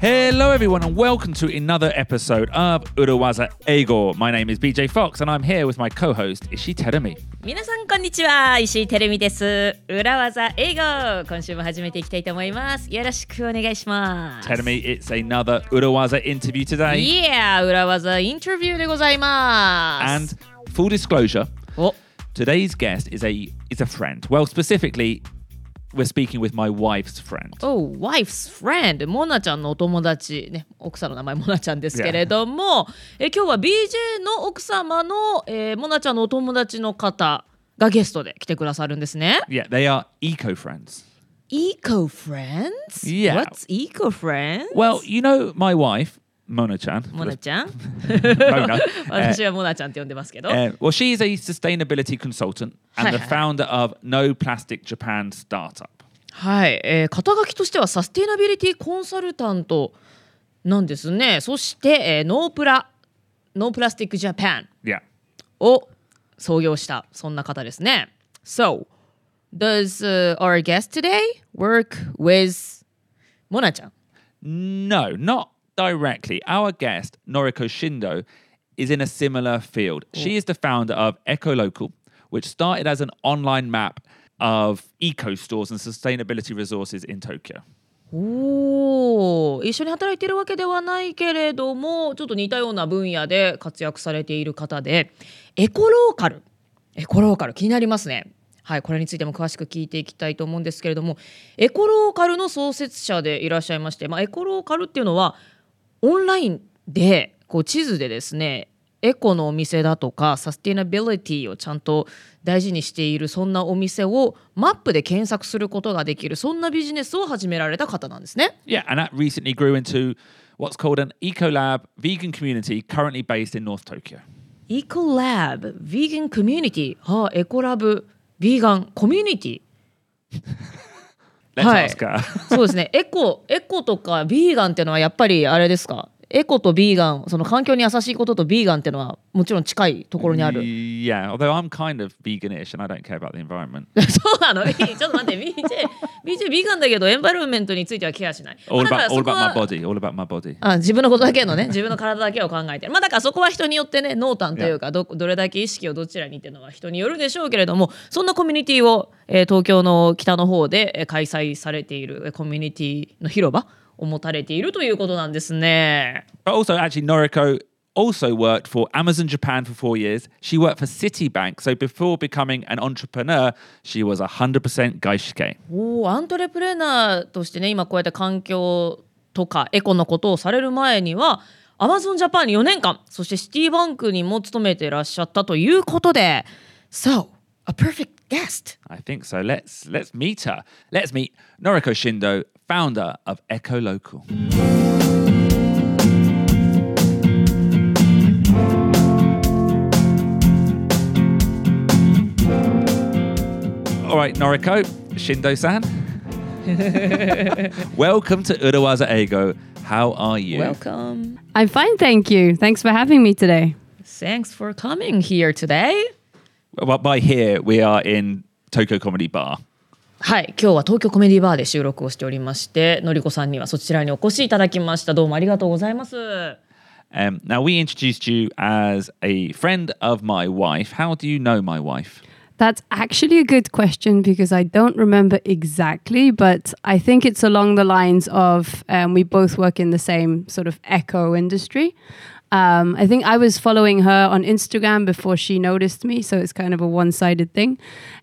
Hello, everyone, and welcome to another episode of Urawaza Ego. My name is BJ Fox, and I'm here with my co host, Ishi Terumi. 皆さんこんにちは石井てるみです裏技英語今週も始めていきたいと思いますよろしくお願いします Terumi, it's another Urawaza interview today. Yeah 裏技インタビューでございます And full disclosure, お today's guest is a is a friend. Well, specifically, we're speaking with my wife's friend. Oh, wife's friend モナちゃんのお友達ね奥さんの名前モナちゃんですけれども、え今日は BJ の奥様の、えー、モナちゃんのお友達の方がゲストで来てくださるんですね Yeah, they are eco friends. Eco friends? Yeah. What's eco friends? Well, you know my wife, Mona Chan. モナちゃん.私はモナちゃんって呼んでますけど、Uh, well, she is a sustainability consultant and the founder of No Plastic Japan startup. はい、えー肩書きとしてはサステイナビリティコンサルタントなんですねそして、えーノープラノープラスティックジャパン.を創業したそんな方ですね So does、uh, our guest today work with モナちゃん No, not directly. Our guest, Noriko Shindo, is in a similar field. She is the founder of EcoLocal, which started as an online map of eco stores and sustainability resources in Tokyo. おお一緒に働いてるわけではないけれどもちょっと似たような分野で活躍されている方でエコローカルエコローカル気になりますねはいこれについても詳しく聞いていきたいと思うんですけれどもエコローカルの創設者でいらっしゃいまして、まあ、エコローカルっていうのはオンラインでこう地図でですねエコのお店だとかサスティナビリティをちゃんと大事にしているそんなお店をマップで検索することができるそんなビジネスを始められた方なんですね。Yeah, and that recently grew into what's called an ecolab vegan community currently based in North Tokyo. エコラブ、ヴィーガンコミュニティ、はあ、エコラブ、ヴィーガンコミュニティ。Ask her. そうですね。エコ、エコとかビーガンっていうのはやっぱりあれですか？エコとビーガン、その環境に優しいこととビーガンっていうのはもちろん近いところにある。yeah, although I'm kind of veganish and I don't care about the environment. そうなの？ちょっと待って、BJ、BJ ビーガンだけどエンバイロメントについてはケアしない。All about ら all about は my body, all about my body. あ自分のことだけのね自分の体だけを考えてるまあだからそこは人によってね濃淡というかどどれだけ意識をどちらにっていうのは人によるでしょうけれどもそんなコミュニティを、えー東京の北の方でえー開催されているえーコミュニティの広場を持たれているということなんですね。But also, actually, Noriko also worked for Amazon Japan for four years. She worked for Citibank. So before becoming an entrepreneur, she was 100% gaishike. おーアントレプレーナーとしてね今こうやって環境とかエコのことをされる前にはアマゾンジャパンに4年間そしてシティバンクにも勤めていらっしゃったということで So a perfect guest I think so. Let's let's meet her. Let's meet Noriko Shindo, founder of Eco Local. All right, Noriko, Shindo-san. Welcome to Urawaza Ego. How are you? Welcome I'm fine, thank you. Thanks for having me today. Thanks for coming here today Well, by here, we are in Tokyo Comedy Bar. はい今日は東京コメディバーで収録をしておりましてのりこさんにはそちらにお越しいただきましたどうもありがとうございます Um, now, we introduced you as a friend of my wife. How do you know my wife? That's actually a good question because I don't remember exactly, but I think it's along the lines of um, we both work in the same sort of eco industry. Um, I think I was following her on Instagram before she noticed me, so it's kind of a one sided thing.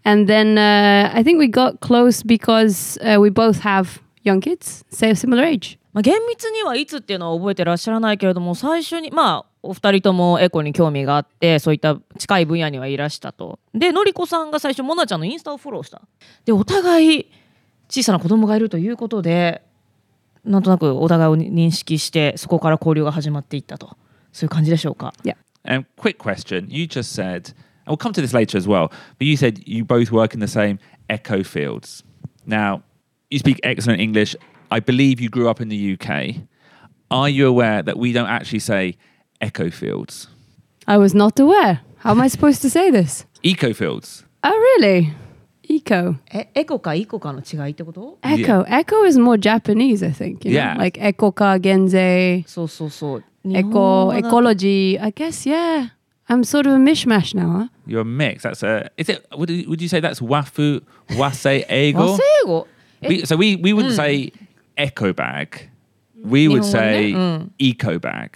And then uh, I think we got close because uh, we both have young kids, say a similar age. まあ、厳密にはいつっていうのは覚えてらっしゃらないけれども最初にまあお二人ともエコに興味があってそういった近い分野にはいらしたとでのりこさんが最初モナちゃんのインスタをフォローしたでお互い小さな子供がいるということでなんとなくお互いを認識してそこから交流が始まっていったとそういう感じでしょうか Yeah. Um, quick question. You just said, and we'll come to this later as well, but you said you both work in the same eco fields. Now, you speak excellent English. I believe you grew up in the UK. Are you aware that we don't actually say eco fields? I was not aware. How am I supposed to say this? Eco fields. Oh, really? Eco. えエコかイコかの違いってこと Echo. Echo is more Japanese, I think. You Yeah. Know? Like Ekoka, Genze, そうそうそう。日本語 Eco, だと ecology. I guess, yeah. I'm sort of a mishmash now, huh? You're a mix. That's a. Is it? Would you, would you say that's wafu wase 和 ego? 製語え We, so we we wouldn't say eco bag. We would 日本語ね。 say うん。 eco bag.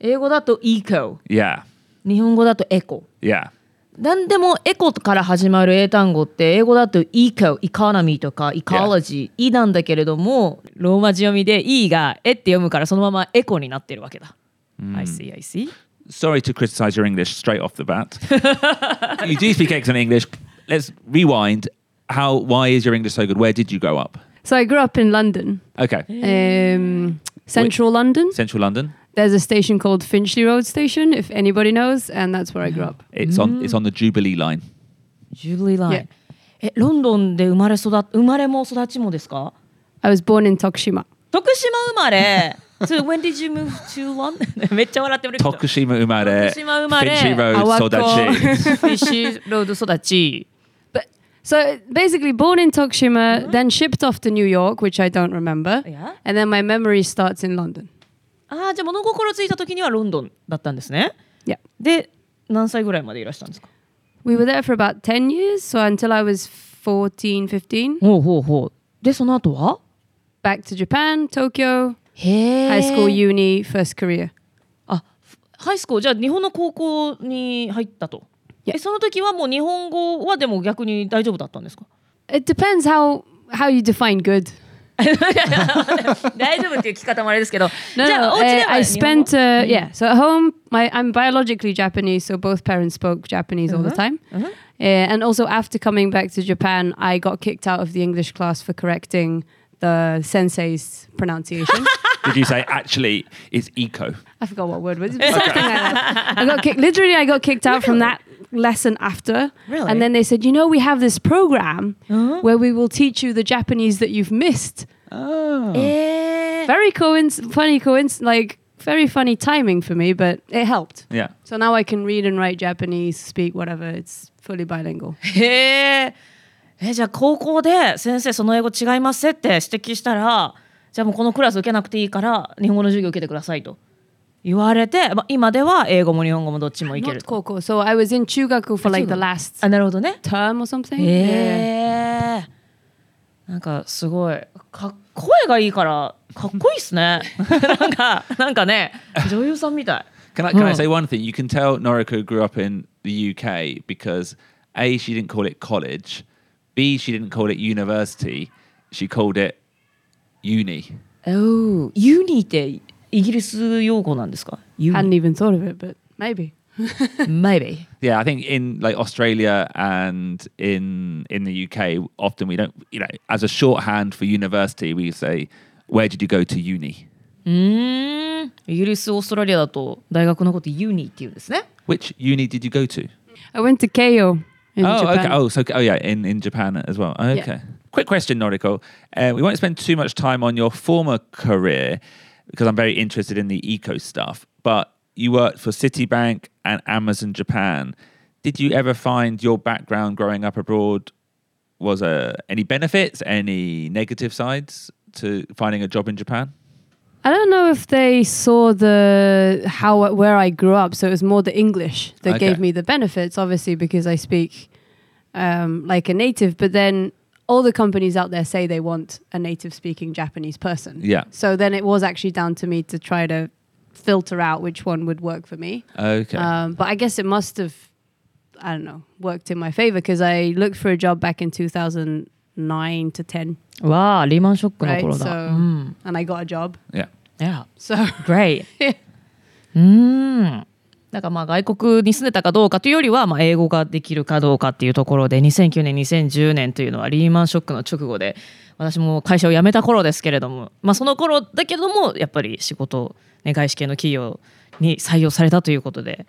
英語だとイコ。 Yeah. 日本語だとエコ。 Yeah. なんでもエコから始まる英単語って英語だとイコ、イコノミーとかイコロジー、イなんだけれどもローマ字読みで E がエって読むからそのままエコになってるわけだ。I see, I see. Sorry to criticize your English straight off the bat. you do speak excellent English. Let's rewind. How? Why is your English so good? Where did you grow up? So I grew up in London, Okay. um, central London. Central London. There's a station called Finchley Road Station, if anybody knows, and that's where I grew up. It's on. It's on the Jubilee line. ジュリーライン。 Yeah. え、ロンドンで生まれ育っ生まれも育ちもですか I was born in Tokushima. 徳島生まれ。so when did you move to London? めっちゃ笑ってるけど。 Tokushima umare. 徳島生まれ。 Finchley Road あわこ Sodachi. フィッシュロード育ち。 But so basically, born in Tokushima, then shipped off to New York, which I don't remember, Yeah. and then my memory starts in London. ああ、じゃあ物心ついた時にはロンドンだったんですね。Yeah, で、何歳ぐらいまでいらしたんですか we were there for about ten years, so until I was 14, 15. ほうほうほう。で、その後は Back to Japan, Tokyo, へえ。high school, uni, first career. あ、ハイスクール、じゃあ日本の高校に入ったと。えその時はもう日本語はでも逆に大丈夫だったんですか It depends how how you define good. 大丈夫っていう聞き方もあれですけど。 No, じゃ no, あ、お家で uh, は I 日本語 spent uh, yeah. So at home, my I'm biologically Japanese, so both parents spoke Japanese all the time. Uh, and also after coming back to Japan, I got kicked out of the English class for correcting the sensei's pronunciation. Did you say actually it's eco? I forgot what word was it. Something like that. I got kicked. Literally, I got kicked out from that lesson after. Really? And then they said, you know, we have this program where we will teach you the Japanese that you've missed. Oh. えー Very coinc- funny coinc- like very funny timing for me, but it helped. Yeah. So now I can read and write Japanese, speak whatever. It's fully bilingual. へえ。え、じゃあ高校で先生その英語違いますって指摘したら、じゃあもうこのクラス受けなくていいから日本語の授業受けてくださいと 言われて、まあ、今では英語も日本語もどっちもいける Not と。Koko. So I was in Chugaku for like the last あ、なるほどね。term or something. へえ。なんかすごいか声がいいからかっこいいっすね。なんかなんかね女優さんみたい。Can I, can I Oh. say one thing? You can tell Noriko grew up in the UK because A, she didn't call it college. B, she didn't call it university. She called it uni. おお。ユニってイギリス用語なんですか？ユ Hadn't ニ。 even thought of it, but maybe. Maybe. Yeah, I think in like Australia and in in the UK, often we don't, you know, as a shorthand for university, we say, "Where did you go to uni?" うーん。イギリス、オーストラリアだと大学のことユニって言うんですね。 Which uni did you go to? I went to Keio in oh, Japan. okay. Oh, so oh yeah, in in Japan as well. Okay. Quick question, Noriko. Uh, we won't spend too much time on your former career because I'm very interested in the eco stuff. But you worked for Citibank and Amazon Japan. Did you ever find your background growing up abroad was uh, any benefits, any negative sides to finding a job in Japan? I don't know if they saw the how where I grew up, so it was more the English that Okay. gave me the benefits. Obviously, because I speak um, like a native, but then all the companies out there say they want a native speaking Japanese person. Yeah. So then it was actually down to me to try to filter out which one would work for me. Okay. Um, but I guess it must have, I don't know, worked in my favor because I looked for a job back in 2009 to 10. Wow, Lehman Shock. Right? So, mm. And I got a job. Yeah. Yeah. So great. yeah. Mm. だかまあ外国に住んでたかどうかというよりは、まあ、英語ができるかどうかっていうところで2009年2010年というのはリーマンショックの直後で私も会社を辞めた頃ですけれども、まあ、その頃だけどもやっぱり仕事、ね、外資系の企業に採用されたということで、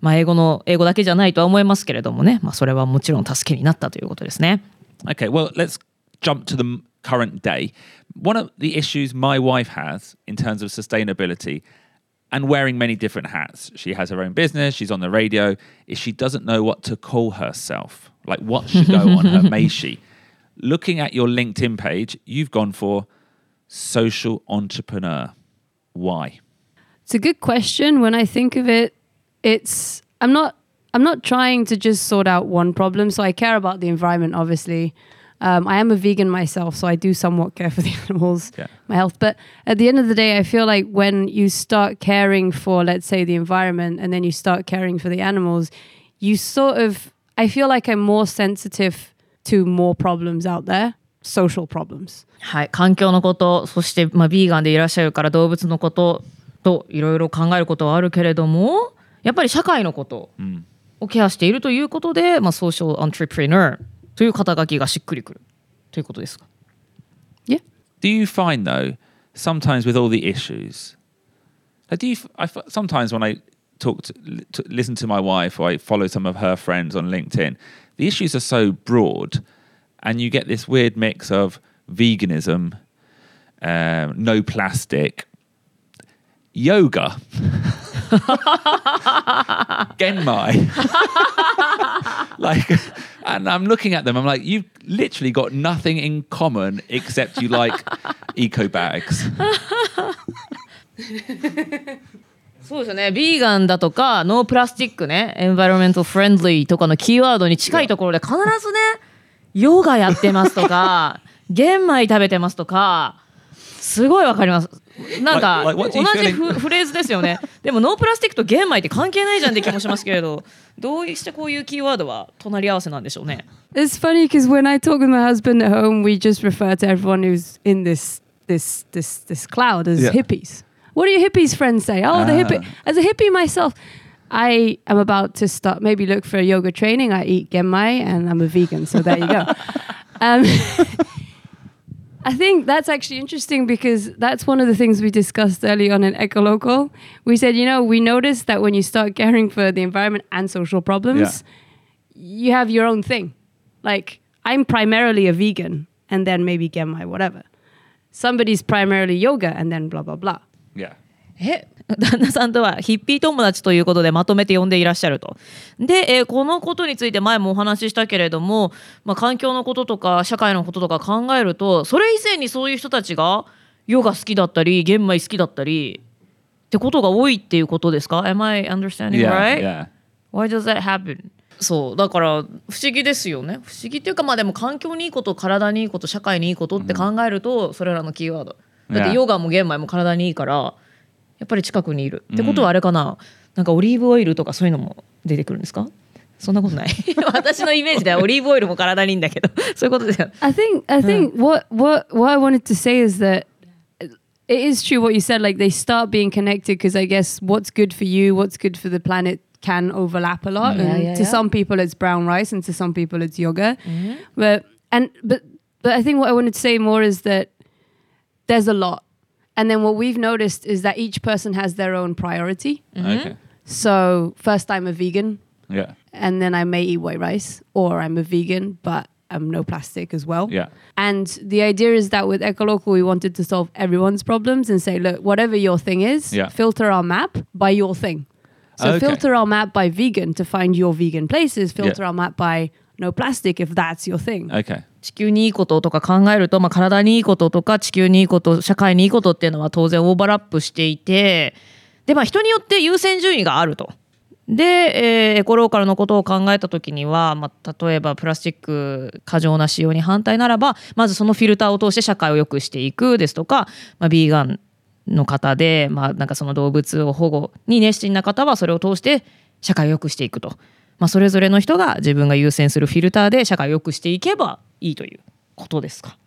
まあ、英語の英語だけじゃないとは思いますけれどもね、まあ、それはもちろん助けになったということですね。Okay, well, let's jump to the current day. One of the issues my wife has in terms of sustainability, and wearing many different hats. She has her own business, she's on the radio. If she doesn't know what to call herself, like what should go on her Meishi, looking at your LinkedIn page, you've gone for social entrepreneur. Why? It's a good question. When I think of it, it's I'm not I'm not trying to just sort out one problem. So I care about the environment, obviously. Um, I am a vegan myself, so I do somewhat care for the animals, Yeah. my health. But at the end of the day, I feel like when you start caring for, let's say, the environment, and then you start caring for the animals, you sort of I feel like I'm more sensitive to more problems out there, social problems. はい、環境のことそして、まあ、ビーガンでいらっしゃるから動物のことといろいろ考えることはあるけれどもやっぱり社会のことをケアしているということで、まあ、ソーシャルアントレプレナー という肩書きがしっくりくるということですか Yeah. Do you find though, sometimes with all the issues, like, do you? f- I f- sometimes when I talk to, li- to listen to my wife or I follow some of her friends on LinkedIn, the issues are so broad, and you get this weird mix of veganism, um, no plastic, yoga, genmai. like, and I'm looking at them. I'm like, you've literally got nothing in common except you like eco bags. そうですよねビーガンだとかノープラスチックねエンバイロメントフレンドリーとかのキーワードに近いところで必ずね ヨガやってますとか玄米食べてますとかすごいわかりますなんか同じフフレーズですよねでもノープラスチックと玄米って関係ないじゃんって気もしますけれどどうしてこういうキーワードは隣り合わせなんでしょうね It's funny because when I talk with my husband at home, we just refer to everyone who's in this this this this cloud as Yeah. hippies. What do your hippies friends say? Oh, the hippie. Ah. As a hippie myself, I am about to start maybe look for yoga training. I eat genmai and I'm a vegan, so there you go. um, I think that's actually interesting because that's one of the things we discussed early on in Ecolocal. We said, you know, we noticed that when you start caring for the environment and social problems, you have your own thing. Like I'm primarily a vegan and then maybe Genmai, whatever. Somebody's primarily yoga and then blah blah blah. Yeah. え旦那さんとはヒッピー友達ということでまとめて呼んでいらっしゃると。で、えーこのことについて前もお話ししたけれども、まあ、環境のこととか社会のこととか考えるとそれ以前にそういう人たちがヨガ好きだったり玄米好きだったりってことが多いっていうことですか ?Am I understanding Yeah. right? Yeah. Why does that happen? そうだから不思議ですよね不思議っていうかまあでも環境にいいこと体にいいこと社会にいいことって考えると、それらのキーワードだって Yeah. ヨガも玄米も体にいいからやっぱり近くにいる、ってことはあれかななんかオリーブオイルとかそういうのも出てくるんですかそんなことない私のイメージではオリーブオイルも体にいいんだけどそういうことですよ I think I think what what what I wanted to say is that it is true what you said. Like they start being connected because I guess what's good for you, what's good for the planet can overlap a lot. Yeah, and yeah, to yeah. some people it's brown rice, and to some people it's yoga. But and but but I think what I wanted to say more is that there's a lot, and then what we've noticed is that each person has their own priority. Mm-hmm. Okay. So first, I'm a vegan, Yeah. and then I may eat white rice, or I'm a vegan, but I'm no plastic as well. Yeah. And the idea is that with Ecolocal, we wanted to solve everyone's problems and say, look, whatever your thing is, Yeah. filter our map by your thing. So Okay. filter our map by vegan to find your vegan places, filter Yeah. our map by no plastic if that's your thing. Okay. 地球にいいこととか考えると、まあ、体にいいこととか地球にいいこと社会にいいことっていうのは当然オーバーラップしていてで、まあ、人によって優先順位があると。で、えーエコローカルのことを考えた時には、まあ、例えばプラスチック過剰な使用に反対ならばまずそのフィルターを通して社会を良くしていくですとか、まあ、ビーガンの方で、まあ、なんかその動物を保護に熱心な方はそれを通して社会を良くしていくと、まあ、それぞれの人が自分が優先するフィルターで社会を良くしていけばいいということですか。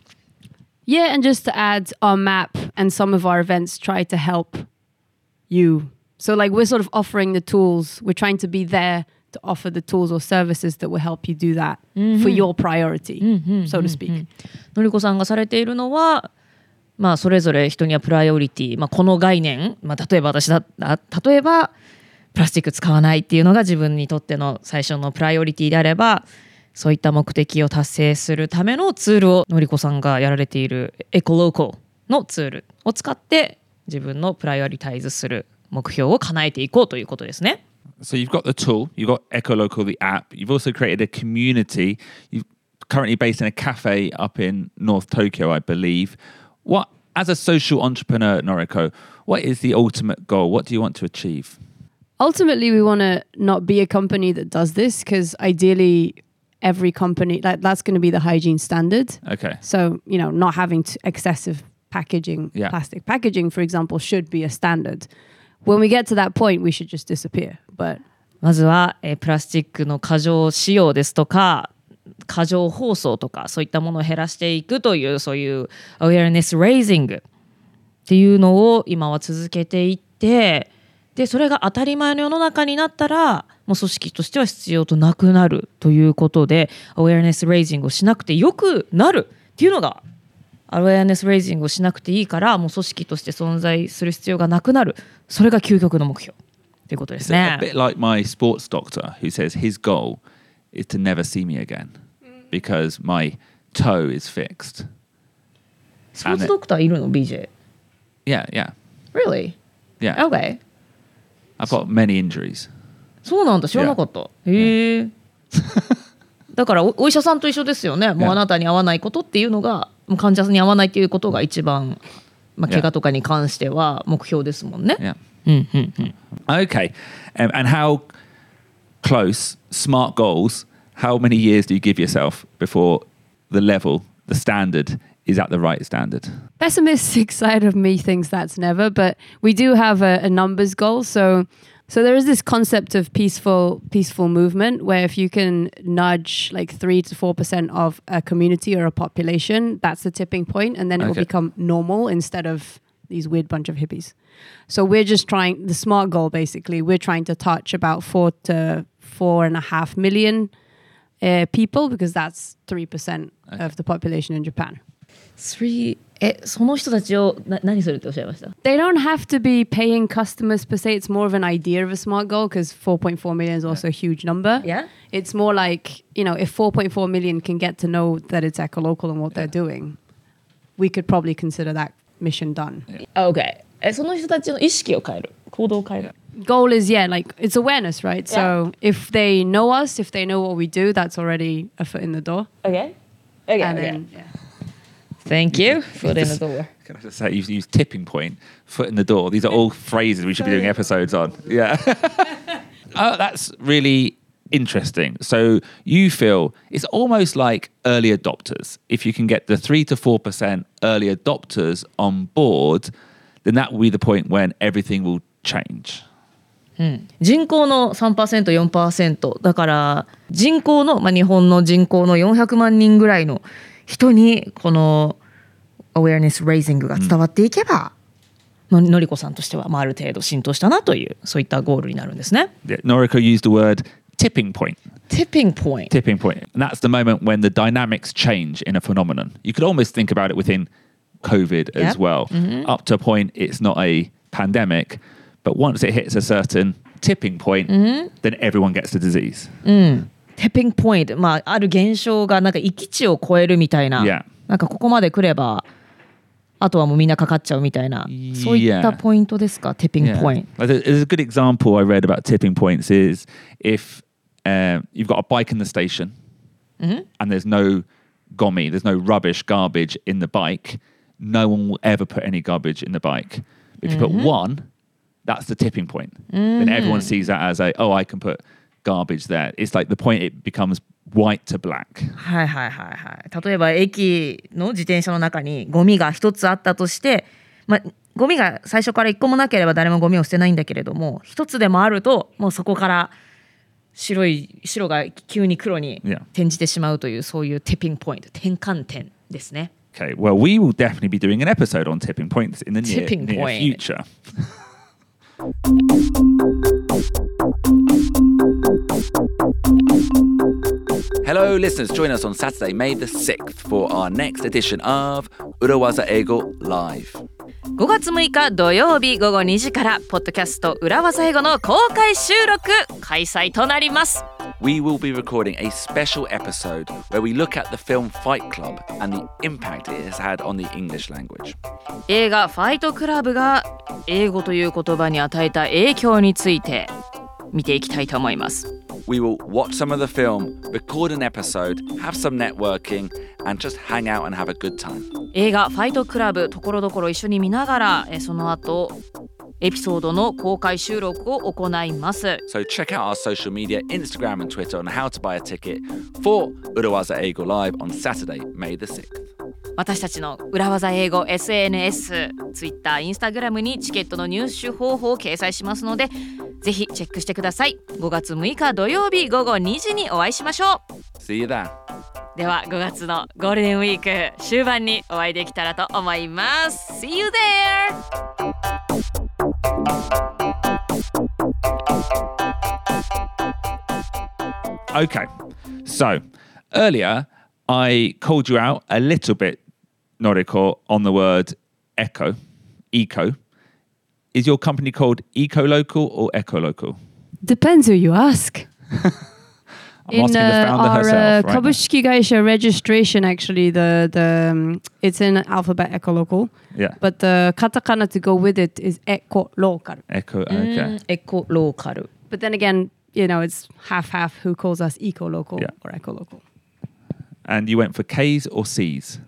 Yeah, and just to add, our map and some of our events try to help you. So, like, we're sort of offering the tools, we're trying to be there to offer the tools or services that will help you do that for your priority, so to speak. のりこさんがされているのは、まあ、それぞれ人にはプライオリティ、まあ、この概念、まあ、例えば私だあ例えばプラスチック使わないっていうのが自分にとっての最初のプライオリティであればそういった目的を達成するためのツールをのりこさんがやられているエコローコのツールを使って自分のプライオリタイズする目標を叶えていこうということですね。So you've got the tool, you've got Ecolocal, the app. You've also created a community. You're currently based in a cafe up in North Tokyo, I believe. What, as a social entrepreneur, Noriko, what is the ultimate goal? What do you want to achieve? ultimately we want to not be a company that does this because ideally every company like that's going to be the hygiene standard Okay. so you know not having to excessive packaging Yeah. plastic packaging for example should be a standard when we get to that point we should just disappear but まずは、えープラスチックの過剰使用ですとか過剰包装とかそういったものを減らしていくというそういうアウェアネス・レイジングっていうのを今は続けていって でそれが当たり前の世の中になったらもう組織としては必要となくなるということでアウェアネス・レイジングをしなくてよくなるっていうのがアウェアネス・レイジングをしなくていいからもう組織として存在する必要がなくなるそれが究極の目標ということです It's a ね。bit like my sports doctor who says his goal is to never see me again because my toe is fixed. スポーツドクターいるの？BJ? Yeah, yeah, Really? yeah. Okay. I've got many injuries. そうなんだ知らなかった。へえ。だからおお医者さんと一緒ですよね。もう Yeah. あなたに合わないことっていうのがもう患者さんに合わないっていうことが一番、まあ、Yeah. 怪我とかに関しては目標ですもんね。Yeah. うんうんうん。Okay. Um, and how close, smart goals, how many years do you give yourself before the level, the standard, is at the right standard? pessimistic side of me thinks that's never but we do have a, a numbers goal. So so there is this concept of peaceful peaceful movement where if you can nudge like 3 to 4% of a community or a population that's the tipping point and then it will become normal instead of these weird bunch of hippies. So we're just trying the smart goal basically we're trying to touch about 4 to four and a half million uh, people because that's 3% of the population in japan Three えその人たちをな何するっておっしゃいました They don't have to be paying customers per se. It's more of an idea of a smart goal because 4.4 million is also a huge number. Yeah. It's more like, you know, if 4.4 million can get to know that it's ecolocal and what they're doing, we could probably consider that mission done. ?OK。えその人たちの意識を変える行動を変える。 Goal is, yeah, like it's awareness, right? So if they know us, if they know what we do, that's already a foot in the door. OK? OK, and OK. then, yeah. Thank you. Foot in the door. Can I just say, you've used tipping point, foot in the door. These are all phrases we should be doing episodes on. Yeah. oh, that's really interesting. So you feel it's almost like early adopters. If you can get the 3 to 4% early adopters on board, then that will be the point when everything will change. 人口の 3%4% だから人口の、まあ、日本の人口の400万人ぐらいの 人にこのアウェアネス・レイジングが伝わっていけば、ののりこさんとしては、まあ、ある程度浸透したなというそういったゴールになるんですね。Yeah, Noriko used the word tipping point. Tipping point tipping point. And that's the moment when the dynamics change in a phenomenon. You could almost think about it within COVID as Yep. well. Up to a point, it's not a pandemic, but once it hits a certain tipping point, then everyone gets the disease. Tipping point まあある現象がなんか域地を超えるみたいな、Yeah. なんかここまで来ればあとはもうみんなかかっちゃうみたいな、そういった.ポイントですか Tipping Yeah. point Like, there's a good example I read about tipping points is if um, you've got a bike in the station and there's no gommy, there's no rubbish, garbage in the bike, no one will ever put any garbage in the bike. If you put one, that's the tipping point. Then everyone sees that as a, oh, I can put garbage there. It's like the point it becomes white to black. はいはいはいはい例えば駅の自転車の中にゴミが一つあったとして、まあ、ゴミが最初から一個もなければ誰もゴミを捨てないんだけれども一つでもあるともうそこから白い白が急に黒に Yeah. 転じてしまうというそういうティッピングポイント転換点ですね。Okay, well, we will definitely be doing an episode on tipping points in the near, near future. Hello, listeners. Join us on Saturday, May the 6th, for our next edition of Urawaza Ego Live. 5月6日土曜日午後2時からポッドキャスト裏技英語の公開収録開催となります We will be recording a special episode where we look at the film Fight Club and the impact it has had on the English language. 映画ファイトクラブが英語という言葉に与えた影響について見ていきたいと思います We will watch some of the film, record an episode, have some networking, and just hang out and have a good time. 映画ファイトクラブところどころ一緒に見ながらえその後エピソードの公開収録を行います So check out our social media, Instagram and Twitter on how to buy a ticket for Urawaza Eigo Live on Saturday, May the 6th. 私たちの裏技英語 SNS、Twitter、Instagram にチケットの入手方法を掲載しますのでぜひチェックしてください5月6日土曜日午後2時にお会いしましょ See you there. うでは5月のゴールデンウィーク終盤にお会いできたらと思います See you there! Okay, so earlier I called you out a little bit, Noriko, on the word eco, eco. Is your company called Eco Local or Eco Local? Depends who you ask. in uh, our herself, uh, right Gaisha registration, actually, the the um, it's in alphabet ekolocal. Yeah. But the katakana to go with it is ekolokaru. Eco, mm, okay. Mm, Local. But then again, you know, it's half half who calls us eco local yeah. or eco local. And you went for K's or C's?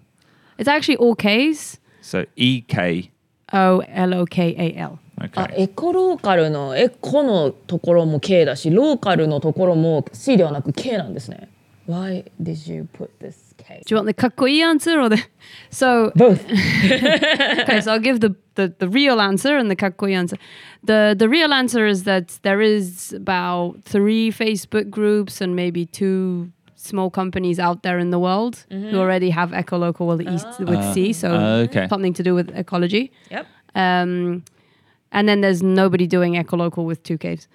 It's actually all K's. So E K. O L O K A L. あ Okay. エコローカルのエコのところも K だしローカルのところも C ではなく K なんですね Why did you put this K? Do you want the kakoi answer or the? So Both okay, so I'll give the, the, the real answer and the kakoi answer. The the real answer is that there is about three Facebook groups and maybe two small companies out there in the world who already have ecolocal with east with sea, so okay. something to do with ecology. Yep. Um, and then there's nobody doing ecolocal with two caves.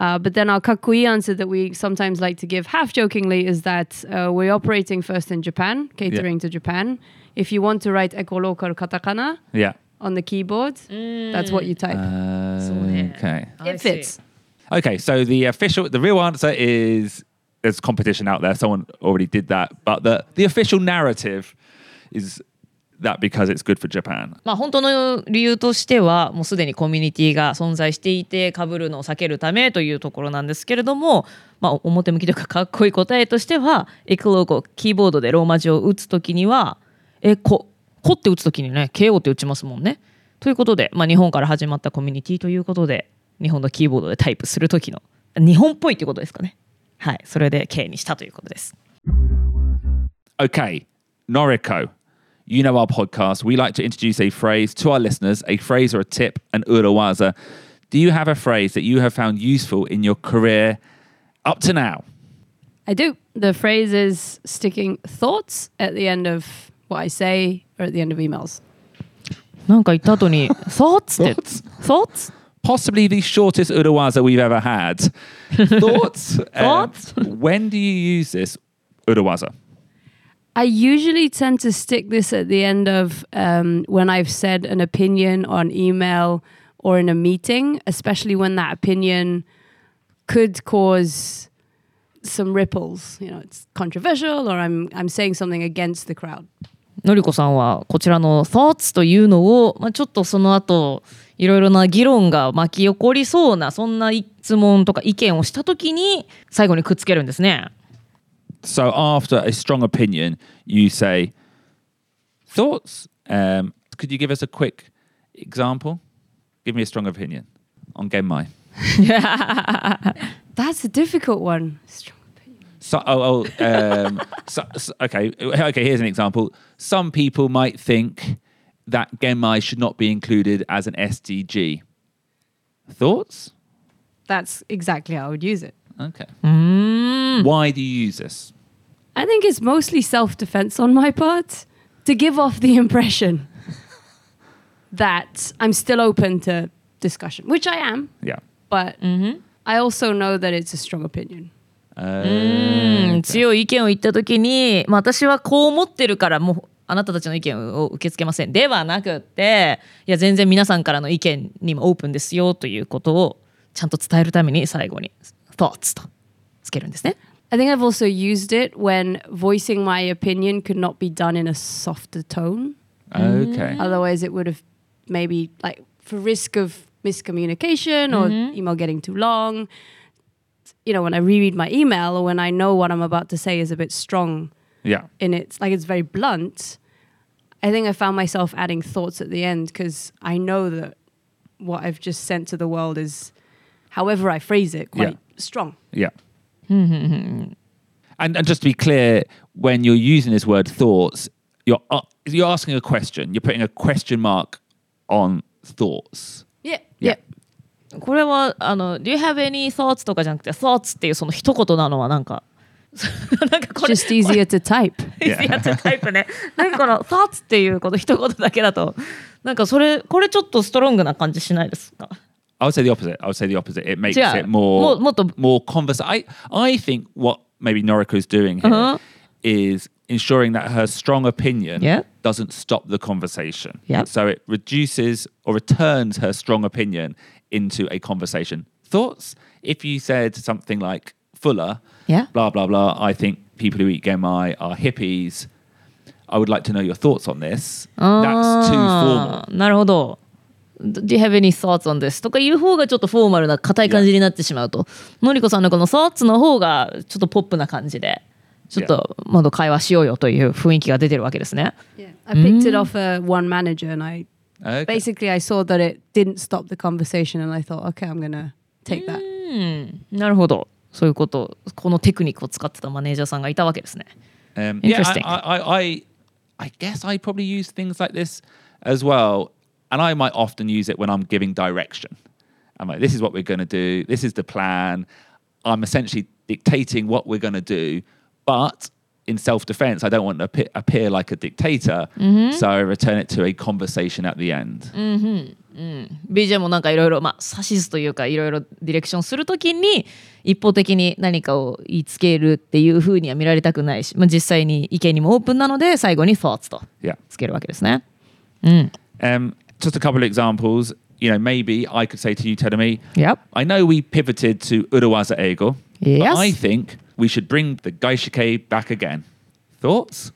Uh, but then our kakui answer that we sometimes like to give half jokingly is that uh, we're operating first in Japan, catering to Japan. If you want to write ecolocal katakana Yeah. on the keyboard, that's what you type. Okay. it fits. Okay, so the official, the real answer is there's competition out there. Someone already did that, but the the official narrative is that because it's good for Japan. まあ本当の理由としてはもうすでにコミュニティが存在していて被るのを避けるためというところなんですけれども、まあ、表向きというかかっこいい答えとしてはエクローゴキーボードでローマ字を打つときにはえここって打つときにね KO って打ちますもんね。ということで、まあ、日本から始まったコミュニティということで日本のキーボードでタイプする時の日本っぽいということですかね。はい、それで K にしたということです。 Okay, Noriko, you know our podcast. We like to introduce a phrase to our listeners, a phrase or a tip, an urawaza. Do you have a phrase that you have found useful in your career up to now? I do. The phrase is sticking thoughts at the end of what I say or at the end of emails. なんか言った後に「Thoughts?」って「Thoughts?」 Possibly the shortest urawaza we've ever had. Thoughts? Um, Thoughts? when do you use this urawaza? I usually tend to stick this at the end of um, when I've said an opinion on email or in a meeting, especially when that opinion could cause some ripples. You know, it's controversial, or I'm I'm saying something against the crowd. のりこさんはこちらの thoughts というのを、まあ、ちょっとその後いろいろな議論が巻き起こりそうなそんな質問とか意見をした時に最後にくっつけるんですね。So after a strong opinion, you say thoughts. Um, could you give us a quick example? Give me a strong opinion on Genmai. That's a difficult one. Strong. So, oh, oh um, so, so- okay, okay. Here's an example. Some people might think that Genmai should not be included as an SDG. Thoughts? That's exactly how I would use it. Okay. Why do you use this? I think it's mostly self defense on my part to give off the impression that I'm still open to discussion, which I am, Yeah. but I also know that it's a strong opinion. うん強い意見を言った時に、まあ、私はこう思ってるからもうあなたたちの意見を受け付けませんではなくっていや全然皆さんからの意見にもオープンですよということをちゃんと伝えるために最後に thoughts とつけるんですね。I think I've also used it when voicing my opinion could not be done in a softer tone. Okay. Otherwise, it would have maybe like for risk of miscommunication or email getting too long. You know, when I reread my email or when I know what I'm about to say is a bit strong Yeah. in its like it's very blunt. I think I found myself adding thoughts at the end because I know that what I've just sent to the world is, however I phrase it, quite Yeah. strong. Yeah. and and just to be clear, when you're using this word thoughts, you're uh, you're asking a question. You're putting a question mark on thoughts. Yeah. Yeah. これはあの「Do you have any thoughts?」とかじゃなくて「thoughts」っていうその一言なのはなんかなんかこれ Just easier to type. タイプねなんかこの「thoughts」っていうこと一言だけだとなんかそれこれちょっとストロングな感じしないですか I would say the opposite. I would say the opposite. It makes it more More- to- converse. I I think what maybe Noriko is doing here Uh-huh. is ensuring that her strong opinion Yeah. doesn't stop the conversation. Yeah. So it reduces or returns her strong opinion into a conversation. Thoughts? If you said something like Fuller, Yeah. blah blah blah. I think people who eat genmai are hippies. I would like to know your thoughts on this. That's too formal. なるほど。Do you have any thoughts on this? とかいう方がちょっとフォーマルな硬い感じになってしまうと、のりこさんのこの thoughts の方がちょっとポップな感じで、ちょっとまだ会話しようよという雰囲気が出てるわけですね。Yeah. I picked it off a one manager and I Okay. basically I saw that it didn't stop the conversation and I thought, okay, I'm gonna take that. うん、なるほど。そういうこと、このテクニックを使ってたマネージャーさんがいたわけですね。 Um, yeah, Interesting. I, I, I, I guess I probably use things like this as well, and I might often use it when I'm giving direction. I'm like, "This is what we're going to do. This is the plan." I'm essentially dictating what we're going to do, but in self-defense, I don't want to appear, appear like a dictator, so I return it to a conversation at the end. BJ もなんかいろいろまあ指図というかいろいろディレクションするときに一方的に何かを言いつけるっていうふうには見られたくないし、まあ、実際に意見にもオープンなので最後に thoughts と Yeah. つけるわけですね。うん。 Um, just a couple of examples. You know, maybe I could say to you, Tedemi, Yep. I know we pivoted to Urawaza Ego, Yes. but I think we should bring the Gaishike back again. Thoughts?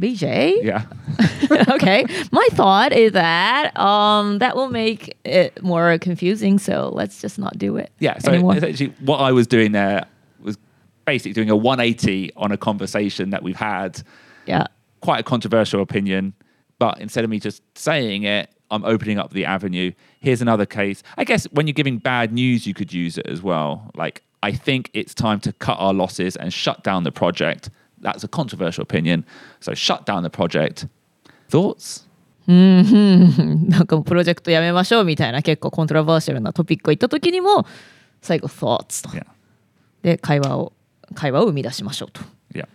BJ? Yeah. okay. My thought is that um, that will make it more confusing. So let's just not do it. Yeah. So anymore. essentially, what I was doing there was basically doing a 180 on a conversation that we've had. Yeah. Quite a controversial opinion, but instead of me just saying it, I'm opening up the avenue. Here's another case. I guess when you're giving bad news, you could use it as well. Like, I think it's time to cut our losses and shut down the project. That's a controversial opinion. So shut down the project. Thoughts? なんかプロジェクトやめましょうみたいな結構コントラバーシャルなトピックを言った時にも最後 thoughts と Yeah. で会話を会話を生み出しましょうと Yeah.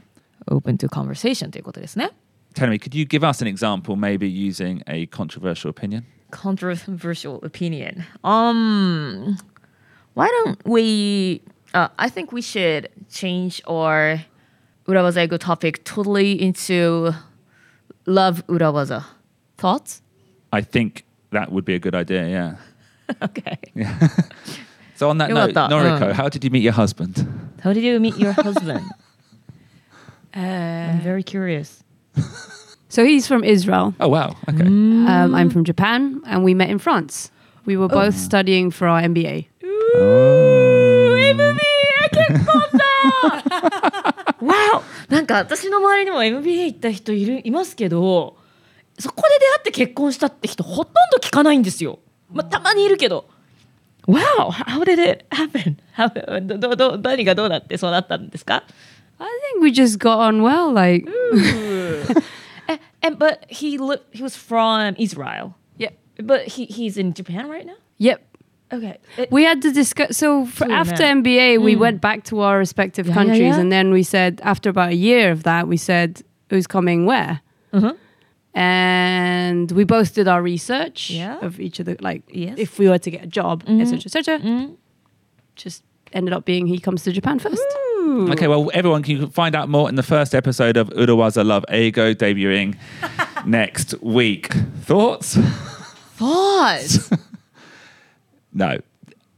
open to conversation ということですね Tell me, could you give us an example, maybe using a controversial opinion? controversial opinion um why don't we uh, I think we should change our urabazaego topic totally into love Urawaza. Thoughts? I think that would be a good idea, yeah. okay. Yeah. so on that note, Noriko, uh. how did you meet your husband? How did you meet your husband? Uh, I'm very curious. so he's from Israel. Oh, wow. Okay. Mm. Um, I'm from Japan, and we met in France. We were oh. both studying for our MBA. Ooh. Oh. MBA 結婚だ Wow! なんか私の周りにも MBA 行った人いるいますけどそこで出会って結婚したって人ほとんど聞かないんですよ。まあ、たまにいるけど。Wow! How did it happen? How, どどど何がどうなってそうなったんですか I think we just got on well. Like, and, and, But he, li- he was from Israel. yep, But he, he's in Japan right now? yep. Okay. It- We had to discuss. So for, after yeah. MBA, we went back to our respective Yeah, yeah, countries, yeah. and then we said after about a year of that, we said who's coming where, Uh-huh. and we both did our research Yeah. of each of the like Yes. if we were to get a job, etc., etc. Mhm. Just ended up being he comes to Japan first. Okay, well, everyone can find out more in the first episode of Urawaza Love Ego debuting next week. Thoughts? Thoughts. No.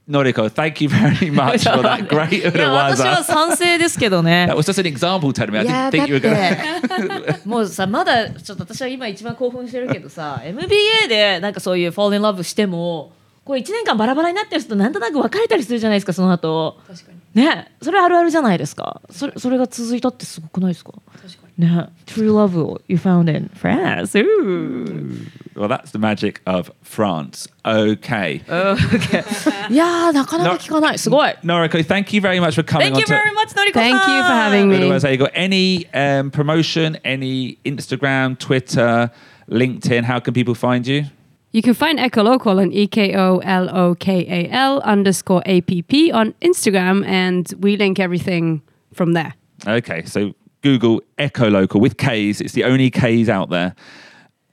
Noriko, thank you very much for that great いや私は Urawaza. 賛成ですけどね That。was just an example, me. I didn't だ think you were going to. ってもうさまだちょっと私は今一番興奮してるけどさ MBA でなんかそういう fall in love してもこう1年間バラバラになってる人となんとなく別れたりするじゃないですかその後確かにねそれあるあるじゃないですかそれそれが続いたってすごくないですか確かにね True love を you found in France Ooh. Well, that's the magic of France. Okay. Okay. いやーなかなか聞かないすごい Noriko, thank you very much for coming Thank you very much のりこさん Thank you for having me. Urawaza. You got any um, promotion, any Instagram, Twitter, LinkedIn? How can people find you? You can find Echolokal on E K O L O K A L underscore A P P on Instagram, and we link everything from there. Okay, so Google Echo Local with K's. It's the only K's out there.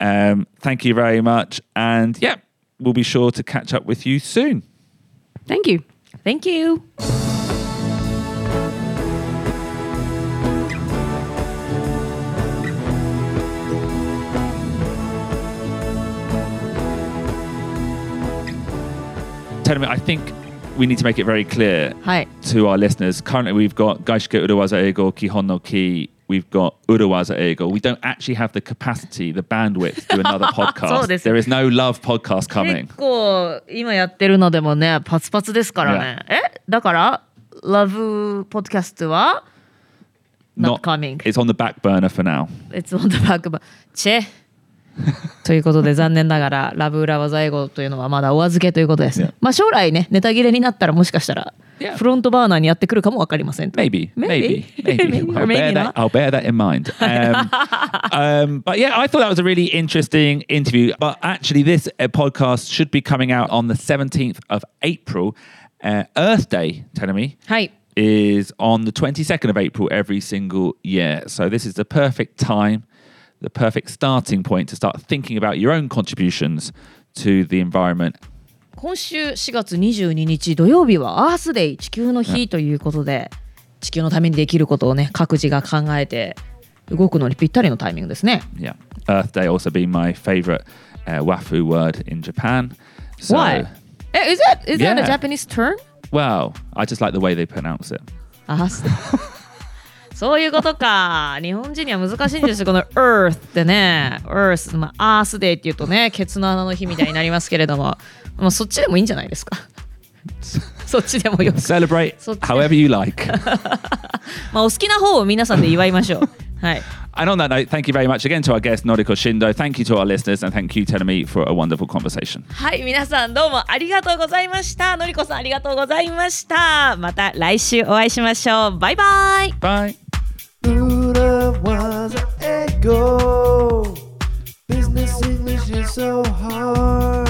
Um, thank you very much. And yeah, we'll be sure to catch up with you soon. Thank you. Thank you 'Tell me, I think we need to make it very clear はい to our listeners. Currently, we've got Gaishike Urawaza Ego, Kihon no Ki. We've got Urawaza Ego. We don't actually have the capacity, the bandwidth to do another そう podcast. です。 There is no love podcast coming. 結構今やってるのでもねパツパツですからねえだからラブポッドキャストは not coming It's on the back burner for now. It's on the back of チェ ということで残念ながらラブ裏技英語というのはまだお預けということです.まあ将来ねネタ切れになったらもしかしたら.フロントバーナーにやってくるかもわかりません Maybe, maybe, maybe. I'll, bear that. I'll bear that in mind. Um, um, but yeah, I thought that was a really interesting interview. But actually, this uh, podcast should be coming out on the 17th of April. Uh, Earth Day, telling me, はい is on the 22nd of April every single year. So this is the perfect time, the perfect starting point to start thinking about your own contributions to the environment 今週4月22日土曜日はアースデイ地球の日ということで地球のためにできることをね各自が考えて動くのにぴったりのタイミングですね。Yeah. Earth Day also being my favorite uh, wafu word in Japan. So, Why? Eh, Is that is that a Yeah. Japanese term? Well, I just like the way they pronounce it. アースデイそういうことか。日本人には難しいんですよ。この Earth ってね。Earth、まあ、Earth Day っていうとね、ケツの穴の日みたいになりますけれども、まあ、そっちでもいいんじゃないですか。そっちでもよく。Celebrate however you like. まあ、お好きな方を皆さんで祝いましょう。はい。and on that note, thank you very much again to our guest, Noriko Shindo. Thank you to our listeners, and thank you, Telemi, for a wonderful conversation. はい、皆さんどうもありがとうございました。のりこさんありがとうございました。また来週お会いしましょう。バイバイ。Bye. Buddha was an echo. Business English is so hard.